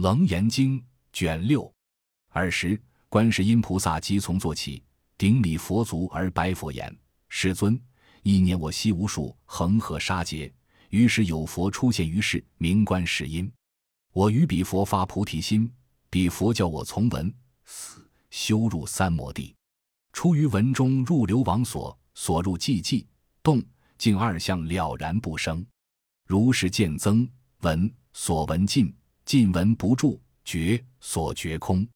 楞严经卷六，尔时，观世音菩萨即从坐起，顶礼佛足而白佛言：“世尊，一念我昔无数恒河沙劫，于是有佛出现于世，名观世音。我于彼佛发菩提心，彼佛教我从闻死，修入三摩地，出于文中入流王所，所入寂寂动静二相了然不生。如是见增闻所闻尽。”尽闻不住，觉所觉空，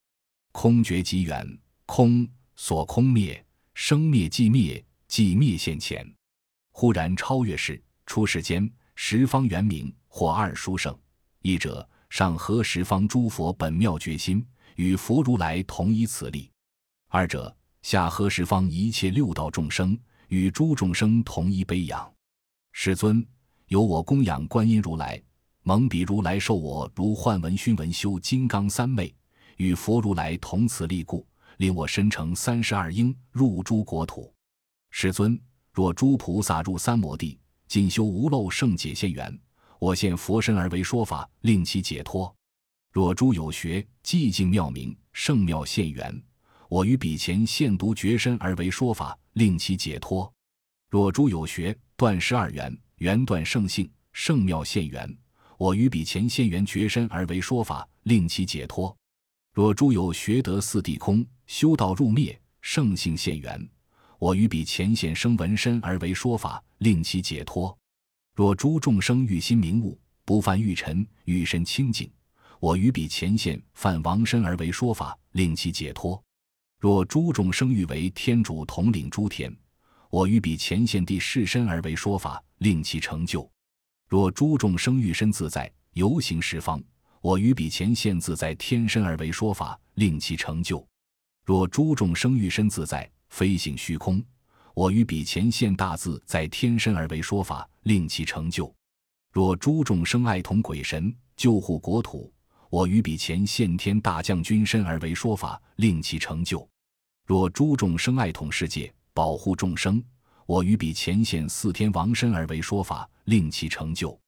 空觉即远，空所空灭，生灭即灭，即灭现前。忽然超越世，出世间，十方圆明，或二殊胜。一者上合十方诸佛本妙觉心，与佛如来同一此力；二者下合十方一切六道众生，与诸众生同一悲仰。世尊，由我供养观音如来。蒙彼如来授我如幻文熏文修金刚三昧，与佛如来同此力故，令我身成三十二应入诸国土。世尊，若诸菩萨入三摩地，进修无漏圣解现缘，我现佛身而为说法，令其解脱；若诸有学寂静妙明圣妙现缘，我于彼前现独觉身而为说法，令其解脱；若诸有学断十二缘，缘断圣性圣妙现缘。我于彼前现缘觉身而为说法，令其解脱。若诸有学得四谛空，修道入灭，圣性现缘，我于彼前现生闻身而为说法，令其解脱。若诸众生欲心明悟，不犯欲尘，欲身清净，我于彼前现犯王身而为说法，令其解脱。若诸众生欲为天主统领诸天，我于彼前现地世身而为说法，令其成就。若诸众生欲身自在，游行十方，我于彼前现自在天身而为说法，令其成就；若诸众生欲身自在，飞行虚空，我于彼前现大自在天身而为说法，令其成就；若诸众生爱同鬼神，救护国土，我于彼前现天大将军身而为说法，令其成就；若诸众生爱同世界，保护众生。我于彼前现四天王身而为说法，令其成就；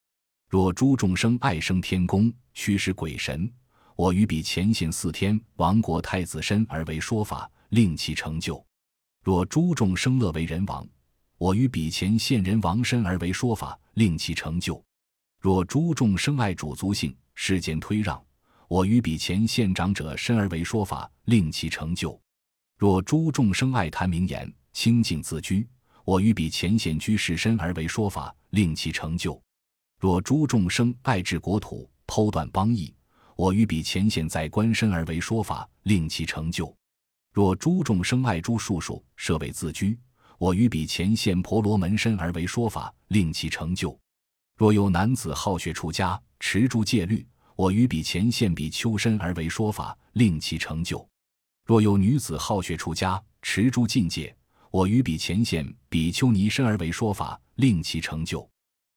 若诸众生爱生天宫，驱使鬼神，我于彼前现四天王国太子身而为说法，令其成就；若诸众生乐为人王，我于彼前现人王身而为说法，令其成就；若诸众生爱主足性，世间推让，我于彼前现长者身而为说法，令其成就；若诸众生爱谈名言，清净自居。我于彼前显居士身而为说法，令其成就；若诸众生爱治国土，剖断邦邑，我于彼前显在官身而为说法，令其成就；若诸众生爱诸术数，设为自居，我于彼前现婆罗门身而为说法，令其成就；若有男子好学出家，持诸戒律，我于彼前现比丘身而为说法，令其成就；若有女子好学出家，持诸禁戒。我于彼前现比丘尼身而为说法，令其成就；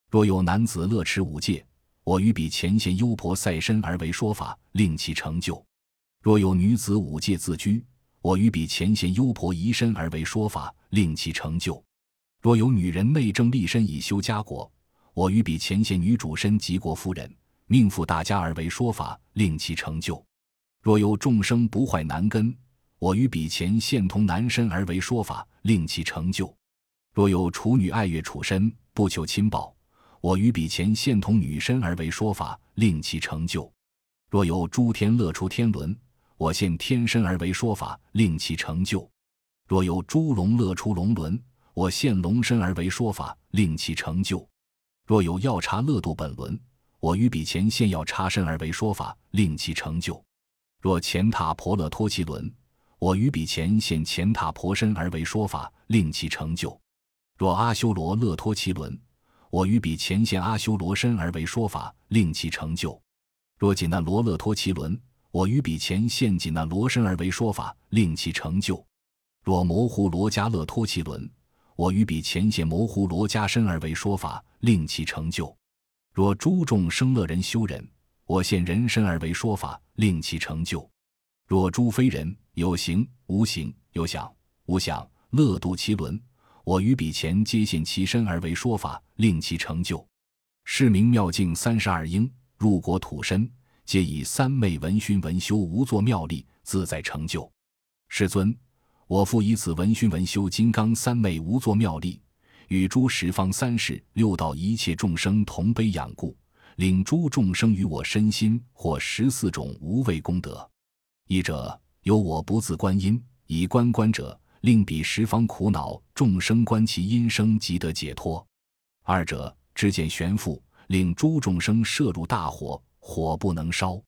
若有男子乐持五戒，我于彼前现优婆塞身而为说法，令其成就；若有女子五戒自居，我于彼前现优婆夷身而为说法，令其成就；若有女人内政立身以修家国，我于彼前现女主身及国夫人，命妇大家而为说法，令其成就；若有众生不坏男根。我于彼前现同男身而为说法，令其成就；若有处女爱乐处身，不求亲报，我于彼前现同女身而为说法，令其成就；若有诸天乐出天伦，我现天身而为说法，令其成就；若有诸龙乐出龙轮，我现龙身而为说法，令其成就；若有药叉乐度本轮，我于彼前现药叉身而为说法，令其成就；若前塔婆乐托其轮。我于彼前现前塔婆身而为说法，令其成就；若阿修罗勒托其轮，我于彼前现阿修罗身而为说法，令其成就；若紧那罗勒托其轮，我于彼前现紧那罗身而为说法，令其成就；若模糊罗迦勒托其轮，我于彼前现模糊罗迦身而为说法，令其成就；若诸众生乐人修人，我现人身而为说法，令其成就；若诸非人。有形无形，有想无想，乐度其轮。我于彼前皆现其身而为说法，令其成就。是名妙境三十二应入国土身，皆以三昧闻熏闻修无作妙力，自在成就。世尊，我复以此闻熏闻修金刚三昧无作妙力，与诸十方三世六道一切众生同悲仰故，领诸众生于我身心，或十四种无畏功德。一者有我不自观音，以观观者，令彼十方苦恼众生观其音声，即得解脱；二者知见悬浮，令诸众生摄入大火，火不能烧；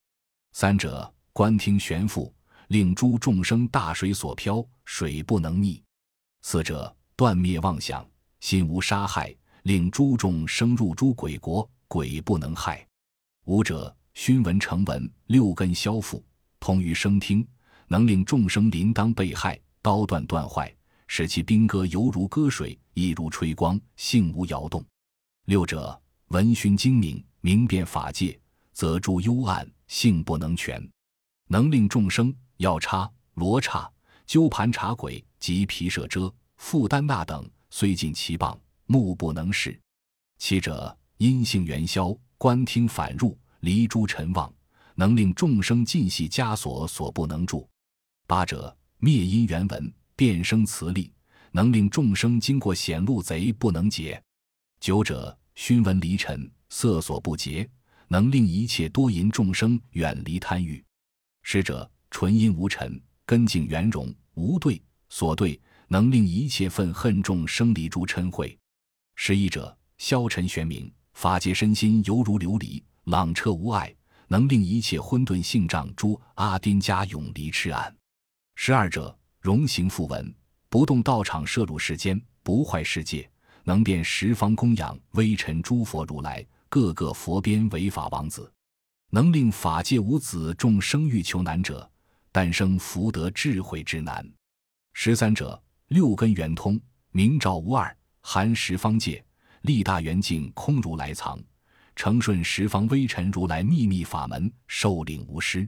三者观听悬浮。令诸众生大水所漂，水不能溺；四者断灭妄想，心无杀害，令诸众生入诸鬼国，鬼不能害；五者熏闻成文，六根消复，通于声听，能令众生临当被害，刀断断坏，使其兵戈犹如割水，亦如吹光，性无摇动；六者闻熏精明，明辨法界，则诸幽暗性不能全，能令众生。药叉、罗刹、鸠盘茶鬼及皮舍遮、富丹那等，虽尽其棒，目不能视。七者阴性元宵，观听反入，离诸尘妄，能令众生尽系枷锁所不能住。八者灭因缘文，变生慈力，能令众生经过险路贼不能劫。九者熏闻离尘，色所不劫，能令一切多淫众生远离贪欲。十者。纯阴无尘，根净圆融，无对所对，能令一切愤恨众生离诸嗔恚。十一者，消尘玄明，法界身心犹如琉璃，朗彻无碍，能令一切混沌性障诸阿丁家永离痴暗。十二者，容行复文，不动道场，摄入世间，不坏世界，能变十方供养微尘诸佛如来，各个佛边为法王子，能令法界无子众生欲求难者。诞生福德智慧之难。十三者，六根圆通，明照无二，含十方界，力大圆净，空如来藏，承顺十方微尘如来秘密法门，受领无失，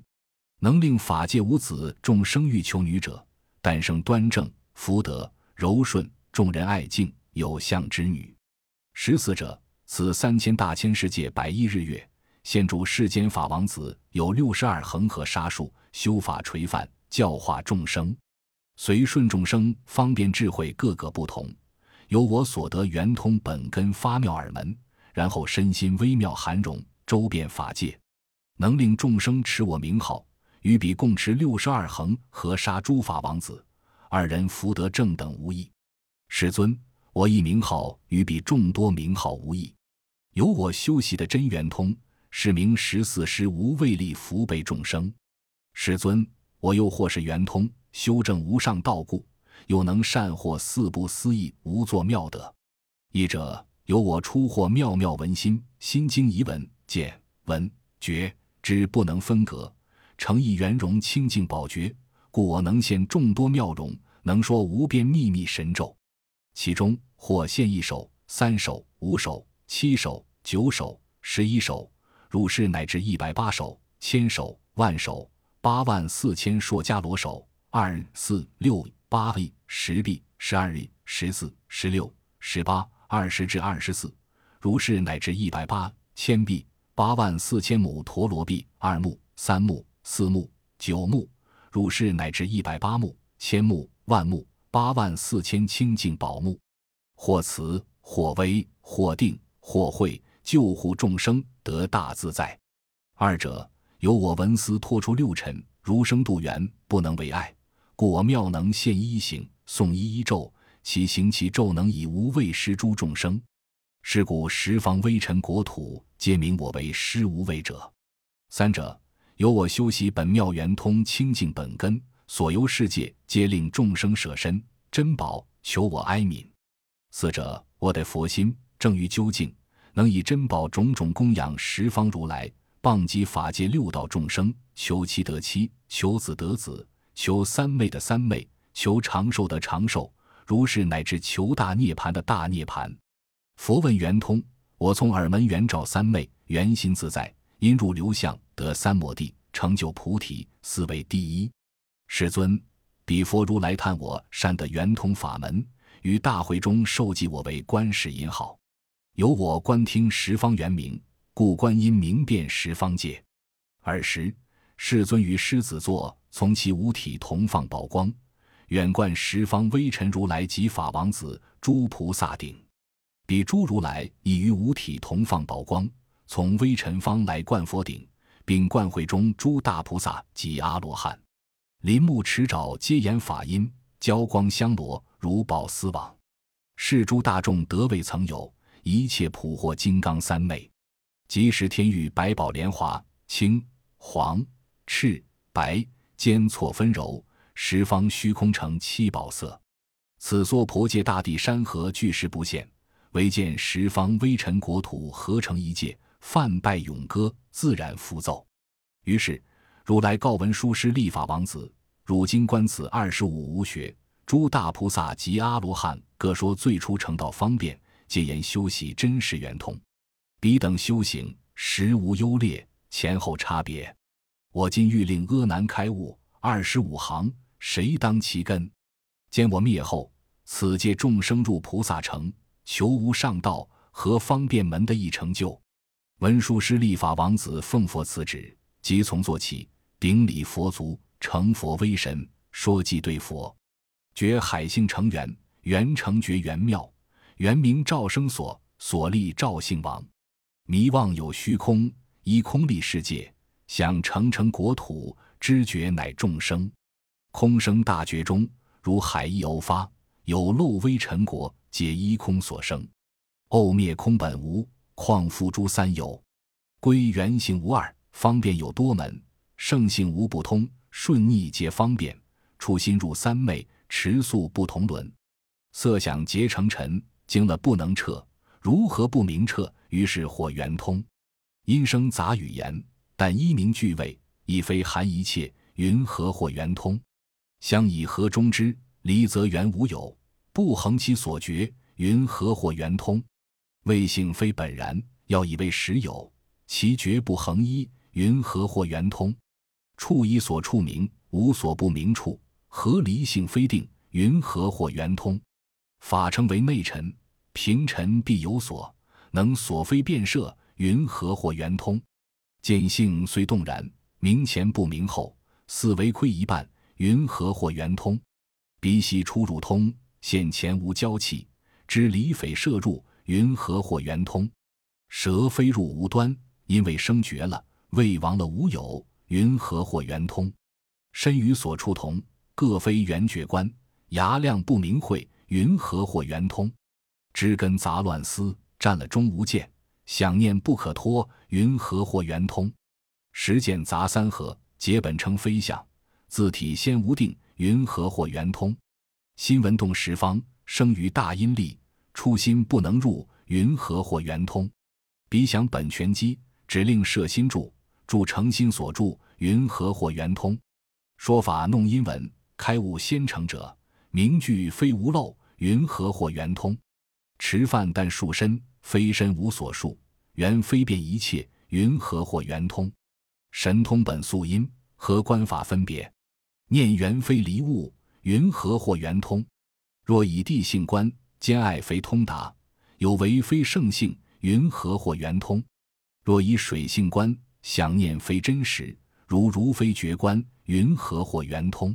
能令法界无子众生欲求女者，诞生端正福德柔顺，众人爱敬有相之女。十四者，此三千大千世界百亿日月。现住世间法王子有六十二恒河沙数，修法垂范，教化众生，随顺众生方便智慧各个不同，由我所得圆通本根发妙耳门，然后身心微妙含容，周遍法界，能令众生持我名号，与彼共持六十二恒河沙诸法王子，二人福德正等无异。世尊，我一名号与彼众多名号无异，有我修习的真圆通。是名十四师无畏力福备众生，世尊，我又或是圆通修正无上道故，又能善获四不思议无作妙德。一者有我出获妙妙文心心经遗文见文觉知不能分隔，诚意圆融清净宝觉，故我能现众多妙容，能说无边秘密神咒。其中或现一首、三首、五首、七首、九首、十一首。入世乃至一百八首、千首、万首、八万四千硕伽罗首，二四六八亿、十臂、十二亿、十四、十六、十八、二十至二十四。如是乃至一百八千臂、八万四千亩陀罗臂，二目、三目、四目、九目。如是乃至一百八目、千目、万目、八万四千清净宝目，或慈，或威，或定，或慧。救护众生得大自在，二者由我文思托出六尘，如生度缘，不能为爱，故我妙能现一行，诵一一咒，其行其咒能以无畏施诸众生。是故十方微尘国土皆名我为施无畏者。三者由我修习本妙圆通清净本根，所游世界皆令众生舍身珍宝求我哀悯。四者我得佛心正于究竟。能以珍宝种种供养十方如来，谤及法界六道众生，求妻得妻，求子得子，求三昧的三昧，求长寿的长寿，如是乃至求大涅盘的大涅盘。佛问圆通，我从耳门圆照三昧，圆心自在，因入流相得三摩地，成就菩提，斯为第一。世尊，彼佛如来叹我善得圆通法门，于大会中授记我为观世音号。由我观听十方圆明，故观音明遍十方界。尔时，世尊于狮子座，从其五体同放宝光，远观十方微尘如来及法王子诸菩萨顶。彼诸如来已于五体同放宝光，从微尘方来灌佛顶，并灌会中诸大菩萨及阿罗汉。林木池沼皆言法音，交光香罗如宝丝网。是诸大众得未曾有，一切普获金刚三昧。即时天域百宝莲华，青、黄、赤、白间错纷柔，十方虚空成七宝色。此娑婆界大地山河巨石不现。唯见十方微尘国土合成一界，泛拜咏歌，自然浮奏。于是如来告文殊师利法王子：汝今观此二十五无学，诸大菩萨及阿罗汉各说最初成道方便，皆言修习真实圆通。彼等修行实无优劣，前后差别。我今欲令阿难开悟，二十五行谁当其根？见我灭后，此界众生入菩萨城。求无上道和方便门的一成就，文殊师利法王子奉佛此旨，即从做起，顶礼佛足，成佛威神，说偈对佛：觉海性成圆，圆成觉圆妙，圆名照生所，所立照性王。迷妄有虚空，依空立世界，想成成国土，知觉乃众生。空生大觉中，如海意偶发，有漏微尘国。皆依空所生，垢灭空本无，况复诸三有？归原性无二，方便有多门，圣性无不通，顺逆皆方便。初心入三昧，持宿不同轮，色想结成尘，经了不能彻，如何不明彻？于是或圆通。音声杂语言，但一名具位，亦非含一切。云何或圆通？相以何中之？离则圆无有。不恒其所觉，云何或圆通？未性非本然，要以为实有。其觉不恒一，云何或圆通？处以所处名，无所不明处。何离性非定，云何或圆通？法称为内尘，平尘必有所，能所非变设，云何或圆通？见性虽动然，明前不明后，似为亏一半，云何或圆通？鼻息出入通。现前无交气，知离匪摄入，云何或圆通？蛇飞入无端，因为生绝了，未亡了无有，云何或圆通？身与所处同，各非圆觉观，牙亮不明慧，云何或圆通？知根杂乱思，占了终无见，想念不可脱，云何或圆通？实见杂三合，结本称非相，字体先无定，云何或圆通？心闻动十方，生于大阴力，初心不能入，云何或圆通？彼想本权机，指令摄心住，住诚心所住，云何或圆通？说法弄阴文，开悟先成者，名句非无漏，云何或圆通？持饭但数身，非身无所数，原非变一切，云何或圆通？神通本素因，何观法分别？念缘非离物。云何或圆通？若以地性观，兼爱非通达，有为非圣性，云何或圆通？若以水性观，想念非真实，如如非觉观，云何或圆通？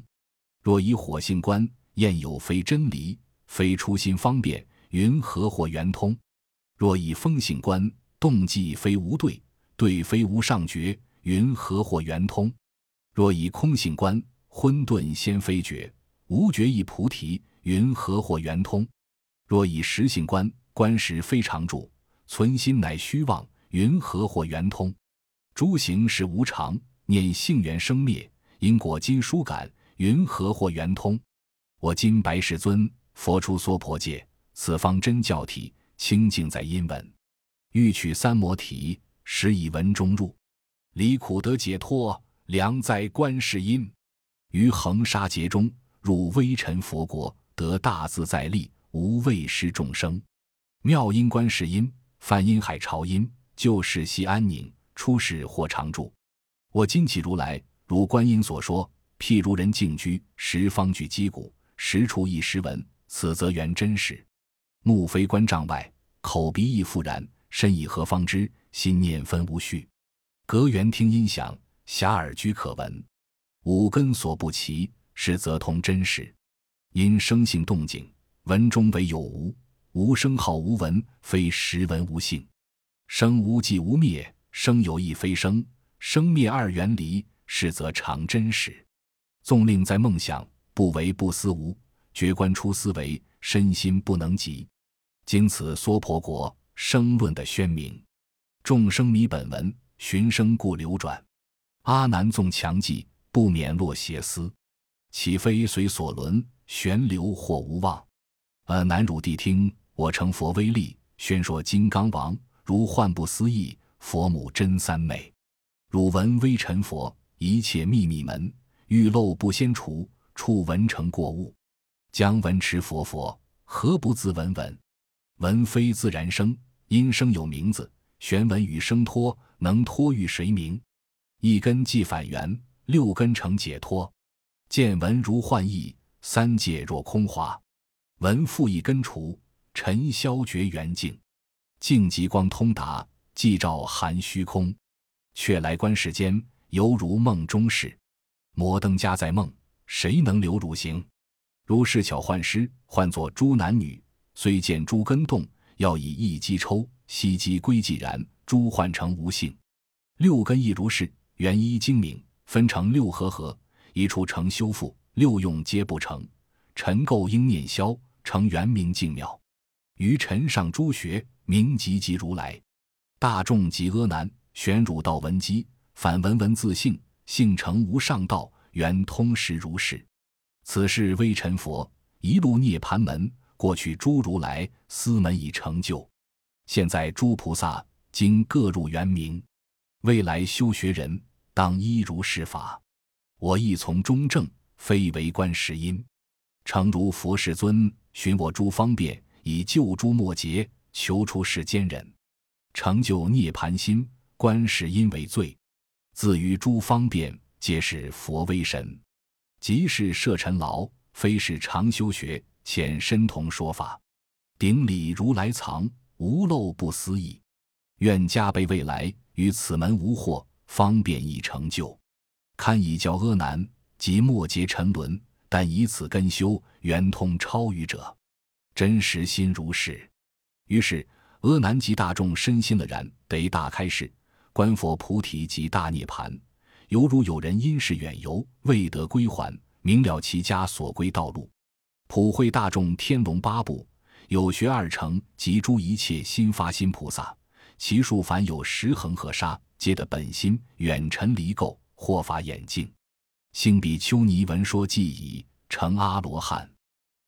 若以火性观，厌有非真离，非初心方便，云何或圆通？若以风性观，动机非无对，对非无上觉，云何或圆通？若以空性观，混沌先非觉。无觉亦菩提，云何或圆通？若以实性观，观时非常住，存心乃虚妄，云何或圆通？诸行是无常，念性缘生灭，因果今殊感，云何或圆通？我今白世尊，佛出娑婆界，此方真教体，清净在因闻，欲取三摩提，实以文中入，离苦得解脱，良在观世音，于恒沙劫中。入微尘佛国，得大自在力，无畏失众生。妙音观世音，梵音海潮音，救世悉安宁，出世或常住。我今起如来，如观音所说，譬如人静居，十方具击鼓，十处一时闻，此则原真实。目非观障外，口鼻亦复然，身以何方知？心念分无序。隔缘听音响，遐迩居可闻。五根所不齐，是则通真实。因生性动静，文中为有无，无声号无闻，非实闻无性。生无即无灭，生有亦非生，生灭二远离，是则常真实。纵令在梦想，不为不思无，觉观出思维，身心不能及。经此娑婆国生论的宣明，众生迷本文，寻声故流转。阿难纵强记，不免落邪思，岂非随所轮旋流或无望？呃，南汝谛听，我成佛威力，宣说金刚王。如幻不思议，佛母真三昧。汝闻微尘佛，一切秘密门，欲漏不先除，触闻成过物。将闻持佛佛，何不自闻闻？闻非自然生，因生有名字。玄闻与生托，能脱与谁名？一根即反缘，六根成解脱。见闻如幻意，三界若空华。闻复一根除，尘消绝缘境。净极光通达，寂照含虚空。却来观世间，犹如梦中事。摩登家在梦，谁能留汝行？如是巧幻师，唤作诸男女。虽见诸根动，要以一机抽，悉机归寂然，诸幻成无性。六根亦如是，元一精明，分成六合合，一处成修复，六用皆不成。尘垢应念消，成圆明净妙。于尘上诸学。名即即如来，大众即阿难，玄汝道闻机，反文文自性，性成无上道，圆通实如是。此是微尘佛一路涅盘门，过去诸如来司门已成就，现在诸菩萨今各入圆明，未来修学人当依如是法。我亦从中正，非为观世音，诚如佛世尊，寻我诸方便，以救诸末劫。求出世间人，成就涅盘心，观世音为最，自于诸方便，皆是佛威神。即是摄尘劳，非是常修学，浅深同说法。顶礼如来藏，无漏不思议。愿加倍未来，于此门无惑，方便易成就。堪以教阿难及末劫沉沦，但以此根修，圆通超于者，真实心如是。于是，阿难及大众身心了然，得大开示，观佛菩提及大涅盘，犹如有人因事远游，未得归还，明了其家所归道路，普惠大众天龙八部，有学二乘及诸一切心发心菩萨，其数凡有十恒河沙，皆得本心远尘离垢，获法眼净，兴比丘尼闻说记已，成阿罗汉。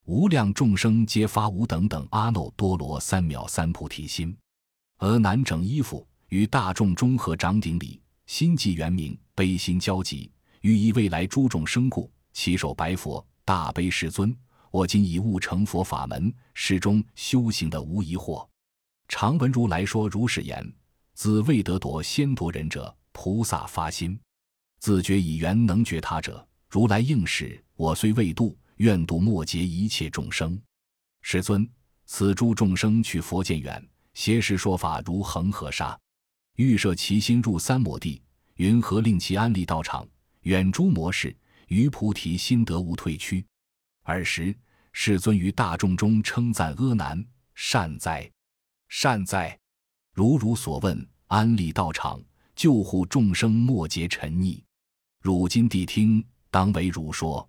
无量众生皆发无等等阿耨多罗三藐三菩提心，而难整衣服，与大众中合掌顶礼，心即圆明，悲心交集，欲以未来诸众生故，起手白佛，大悲世尊，我今已悟成佛法门，始终修行的无疑惑。常闻如来说如是言：自未得夺先夺人者，菩萨发心；自觉以缘能觉他者，如来应是我虽未度。愿度末劫一切众生，世尊，此诸众生去佛见远，邪时说法如恒河沙，欲摄其心入三摩地，云何令其安立道场，远诸魔事，于菩提心得无退屈。尔时，世尊于大众中称赞阿难：善哉，善哉！如汝所问，安立道场，救护众生末劫沉溺，汝今谛听，当为汝说。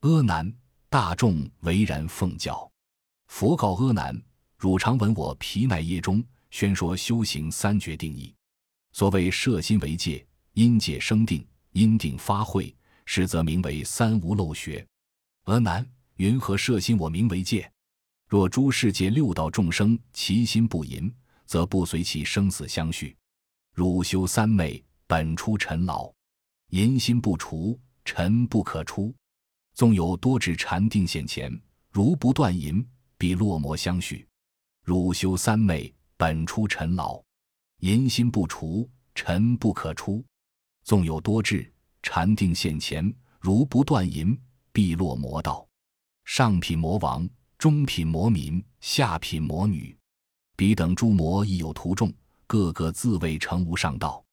阿难。大众唯然奉教。佛告阿难：“汝常闻我毗奈耶中宣说修行三绝定义。所谓摄心为戒，因戒生定，因定发慧，实则名为三无漏学。阿难，云何摄心我名为戒？若诸世界六道众生其心不淫，则不随其生死相续。汝修三昧，本出尘劳，淫心不除，尘不可出。”纵有多智禅定现前，如不断淫，必落魔相续。汝修三昧，本出尘劳，淫心不除，尘不可出。纵有多智禅定现前，如不断淫，必落魔道。上品魔王，中品魔民，下品魔女，彼等诸魔亦有徒众，个个自谓成无上道。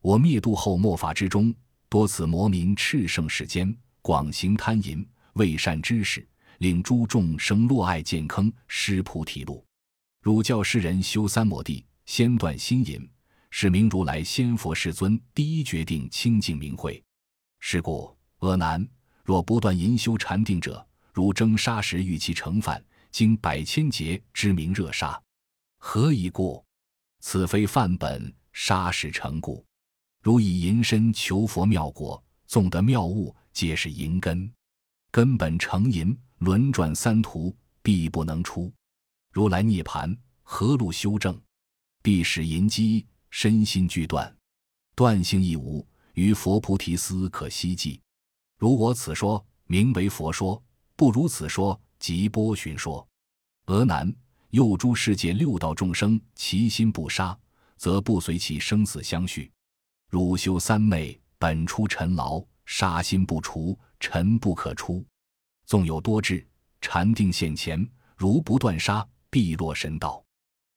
我灭度后末法之中，多次魔民炽盛世间，广行贪淫，为善知识，令诸众生落爱见坑，失菩提路。汝教世人修三摩地，先断心淫，是明如来先佛世尊第一决定清净明慧。是故阿难，若不断淫修禅定者，如蒸砂时遇其成饭，经百千劫之名热杀，何以故？此非范本，杀是成故。如以淫身求佛妙果，纵得妙物，皆是淫根。根本成淫，轮转三途，必不能出。如来涅盘，何路修正？必使淫机身心俱断，断性亦无。于佛菩提斯可希冀。如我此说名为佛说，不如此说即波旬说。俄难，又诸世界六道众生，其心不杀，则不随其生死相续。汝修三昧，本出尘劳，杀心不除，尘不可出。纵有多智，禅定现前，如不断杀，必落神道。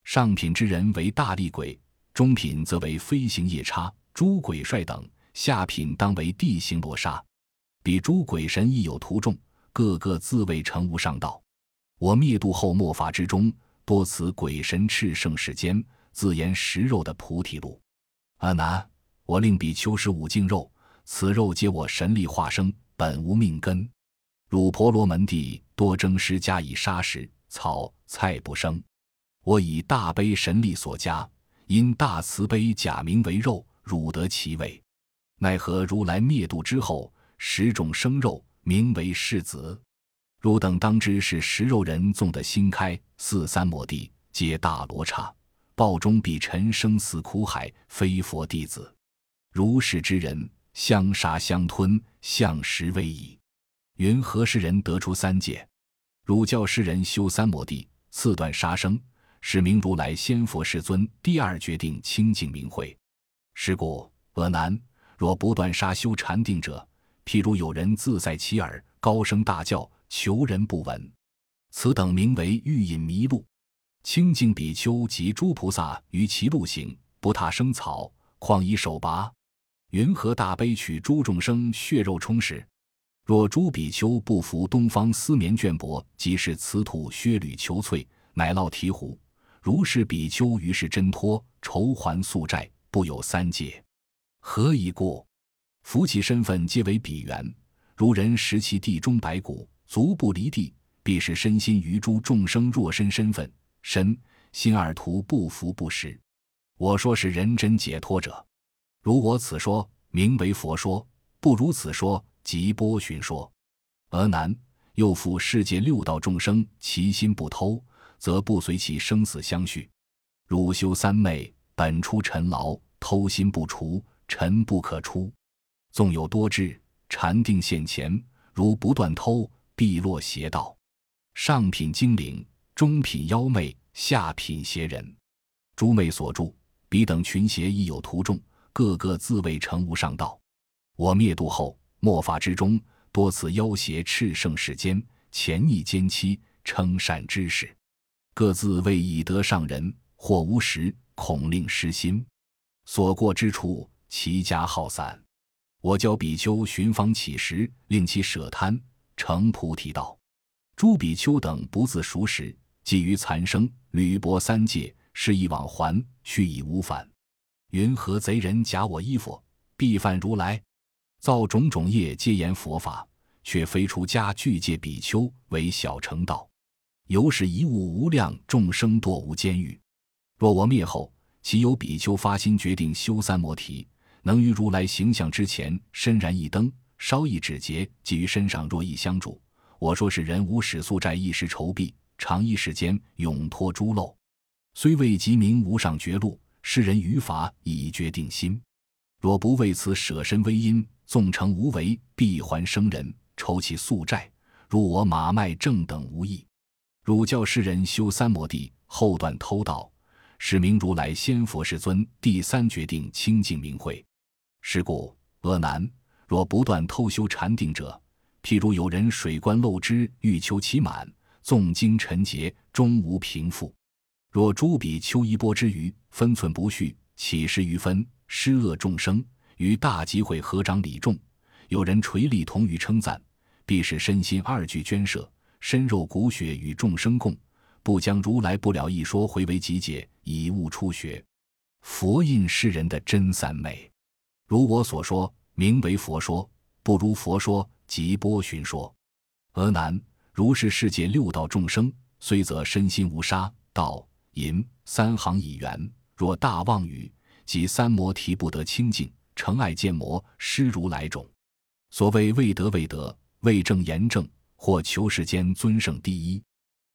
上品之人为大力鬼，中品则为飞行夜叉、诸鬼帅等，下品当为地行罗刹。彼诸鬼神亦有徒众，个个自谓成无上道。我灭度后末法之中，多此鬼神炽盛世间，自言食肉的菩提路。阿难。我令比丘食五净肉，此肉皆我神力化生，本无命根。汝婆罗门地多征师加以沙石、草菜不生。我以大悲神力所加，因大慈悲假名为肉，汝得其味。奈何如来灭度之后，十种生肉名为世子。汝等当知是食肉人纵得心开，四三摩地皆大罗刹，报中必沉生死苦海，非佛弟子。如是之人，相杀相吞，相食为矣。云何世人得出三界？汝教世人修三摩地，次断杀生，使名如来先佛世尊第二决定清净明慧。是故阿难，若不断杀修禅定者，譬如有人自在其耳，高声大叫，求人不闻。此等名为欲引迷路。清净比丘及诸菩萨于其路行，不踏生草，况以手拔。云何大悲取诸众生血肉充实？若诸比丘不服东方丝棉绢帛，即是此土靴履裘翠，乃烙醍醐。如是比丘于是真脱筹还宿债，不有三界。何以故？夫其身份皆为彼缘。如人食其地中白骨，足不离地，必是身心于诸众生若身身份身心二图不服不实。我说是人真解脱者。如我此说名为佛说，不如此说即波旬说。而难又复世界六道众生，其心不偷，则不随其生死相续。汝修三昧，本出尘劳，偷心不除，尘不可出。纵有多智，禅定现前，如不断偷，必落邪道。上品精灵，中品妖魅，下品邪人，诸魅所住，彼等群邪亦有徒众。个个自谓成无上道，我灭度后末法之中，多次妖邪炽盛世间，潜逆奸欺，称善知识，各自为以得上人，或无实，恐令失心，所过之处，其家耗散。我教比丘寻方乞食，令其舍贪，成菩提道。诸比丘等不自熟识，寄于残生，履薄三界，是以往还，去已无返。云何贼人假我衣服，必犯如来，造种种业，皆言佛法，却非出家具戒比丘为小乘道，由是一物无量众生堕无间狱。若我灭后，其有比丘发心决定修三摩提，能于如来形象之前，身燃一灯，稍一指节，即于身上若一香烛。我说是人无始宿债一时筹币，长一时间永脱诸漏，虽未及名无上绝路。世人于法已决定心，若不为此舍身微因，纵成无为，必还生人，筹其宿债，如我马脉正等无益。汝教世人修三摩地，后断偷盗，是名如来先佛世尊第三决定清净明慧。是故阿难，若不断偷修禅定者，譬如有人水灌漏之，欲求其满，纵经沉劫，终无平复。若诸比丘衣钵之余，分寸不续，起食余分，施恶众生，于大集会合掌礼众，有人垂立同于称赞，必是身心二俱捐舍，身肉骨血与众生共，不将如来不了一说回为集解，以悟初学。佛印世人的真三昧，如我所说，名为佛说；不如佛说，即波旬说。俄难，如是世界六道众生，虽则身心无杀道淫三行已圆，若大妄语，即三摩提不得清净，成爱见魔，失如来种。所谓未得未得，未正言正，或求世间尊胜第一。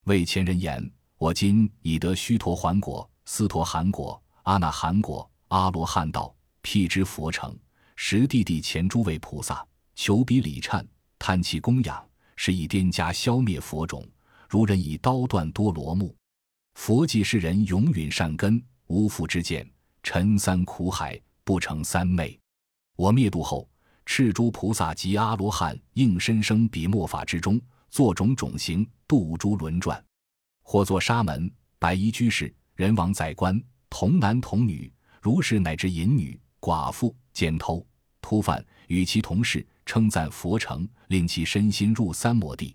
为前人言，我今已得须陀洹果、斯陀含果。阿那含果、阿罗汉道，辟之佛成，十地地前诸位菩萨，求彼礼忏，叹其供养，是以颠加消灭佛种，如人以刀断多罗木。佛即是人永允善根，无复之见，沉三苦海，不成三昧。我灭度后，赤诸菩萨及阿罗汉应身生彼末法之中，作种种行，度诸轮转，或作沙门、白衣居士、人王宰官。童男童女，如是乃至淫女、寡妇、奸偷、突犯，与其同事，称赞佛成，令其身心入三摩地，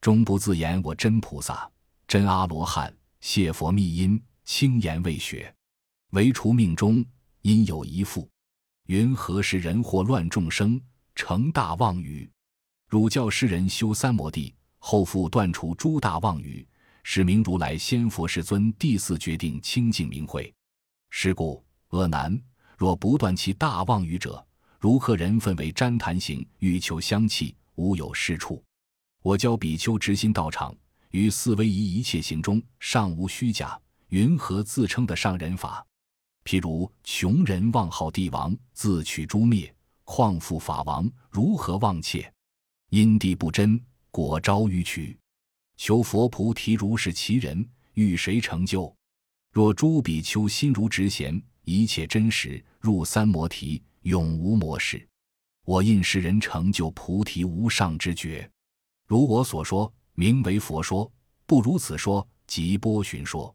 终不自言我真菩萨、真阿罗汉，谢佛密因，轻言未学，唯除命中因有一父，云何时人祸乱众生，成大妄语？汝教世人修三摩地，后复断除诸大妄语。使名如来先佛世尊第四决定清净明慧，是故阿难，若不断其大妄语者，如客人分为旃檀行，欲求香气，无有是处。我教比丘执心道场，于四威仪一切行中，尚无虚假。云何自称的上人法？譬如穷人妄号帝王，自取诛灭；况复法王，如何妄窃？因地不真，果招迂曲。求佛菩提如是其人，欲谁成就？若诸比丘心如直弦，一切真实，入三摩提，永无魔事。我印世人成就菩提无上之觉。如我所说，名为佛说；不如此说，即波旬说。